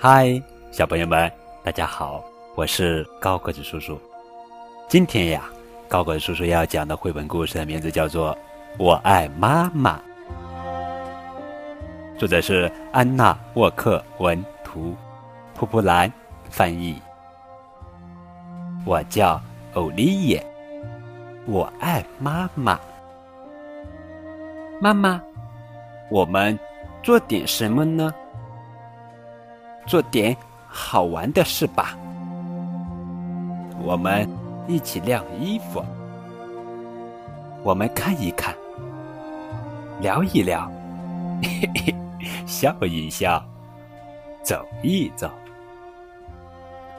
嗨，小朋友们，大家好，我是高个子叔叔。今天呀，高个子叔叔要讲的绘本故事的名字叫做《我爱妈妈》，作者是安娜·沃克文图，蒲蒲兰翻译。我叫欧丽叶，我爱妈妈。妈妈，我们做点什么呢？做点好玩的事吧。我们一起晾衣服，我们看一看，聊一聊，嘿嘿，笑一笑，走一走。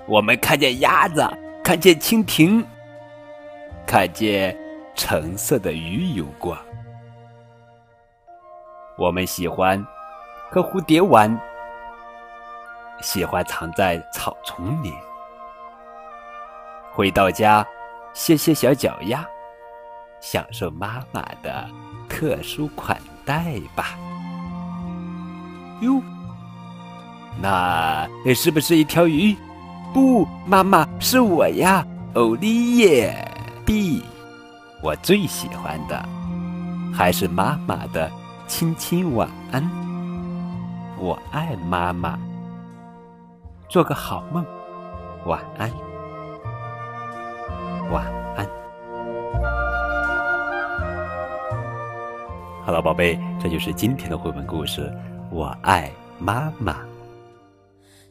我们看见鸭子，看见蜻蜓，看见橙色的鱼游过。我们喜欢和蝴蝶玩。喜欢藏在草丛里，回到家歇歇小脚丫，享受妈妈的特殊款待吧。哟，那是不是一条鱼？不，妈妈是我呀，欧丽叶。B，我最喜欢的还是妈妈的亲亲晚安。我爱妈妈。做个好梦，晚安，晚安。好了，宝贝，这就是今天的绘本故事。我爱妈妈。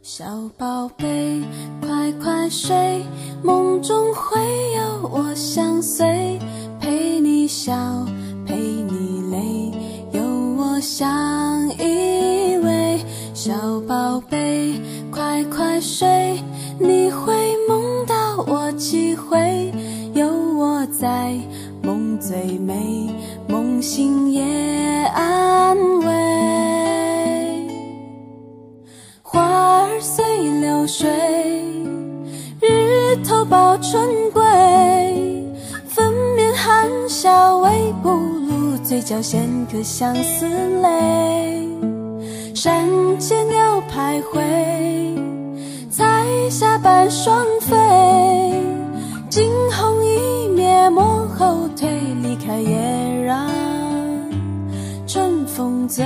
小宝贝，快快睡，梦中会有我相随，陪你笑，陪你泪，有我相依偎。小宝贝。快快睡，你会梦到我几回？有我在，梦最美，梦醒也安慰。花儿随流水，日头抱春归。粉面含笑微不露，嘴角衔颗相思泪。山间鸟徘徊。彩霞伴双飞，惊鸿一瞥，莫后退，离开也让春风醉。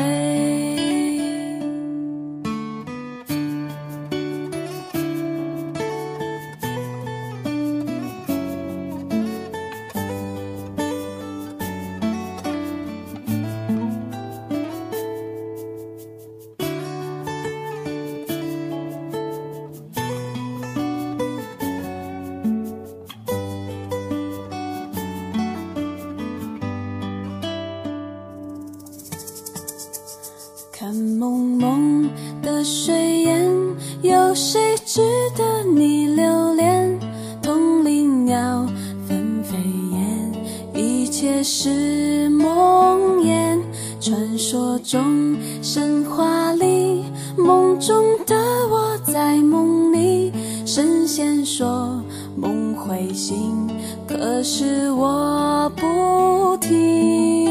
值得你留恋？铜铃鸟纷飞燕，一切是梦魇。传说中，神话里，梦中的我在梦里。神仙说梦会醒，可是我不听。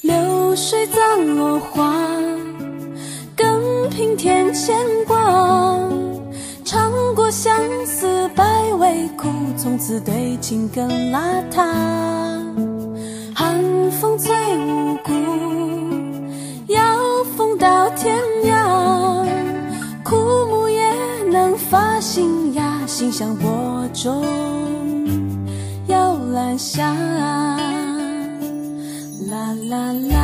流水葬落花，牵挂。尝过相思百味苦，从此对情更邋遢。寒风最无辜，要风到天涯。枯木也能发新芽，心向播种，摇篮下。啦啦啦。啦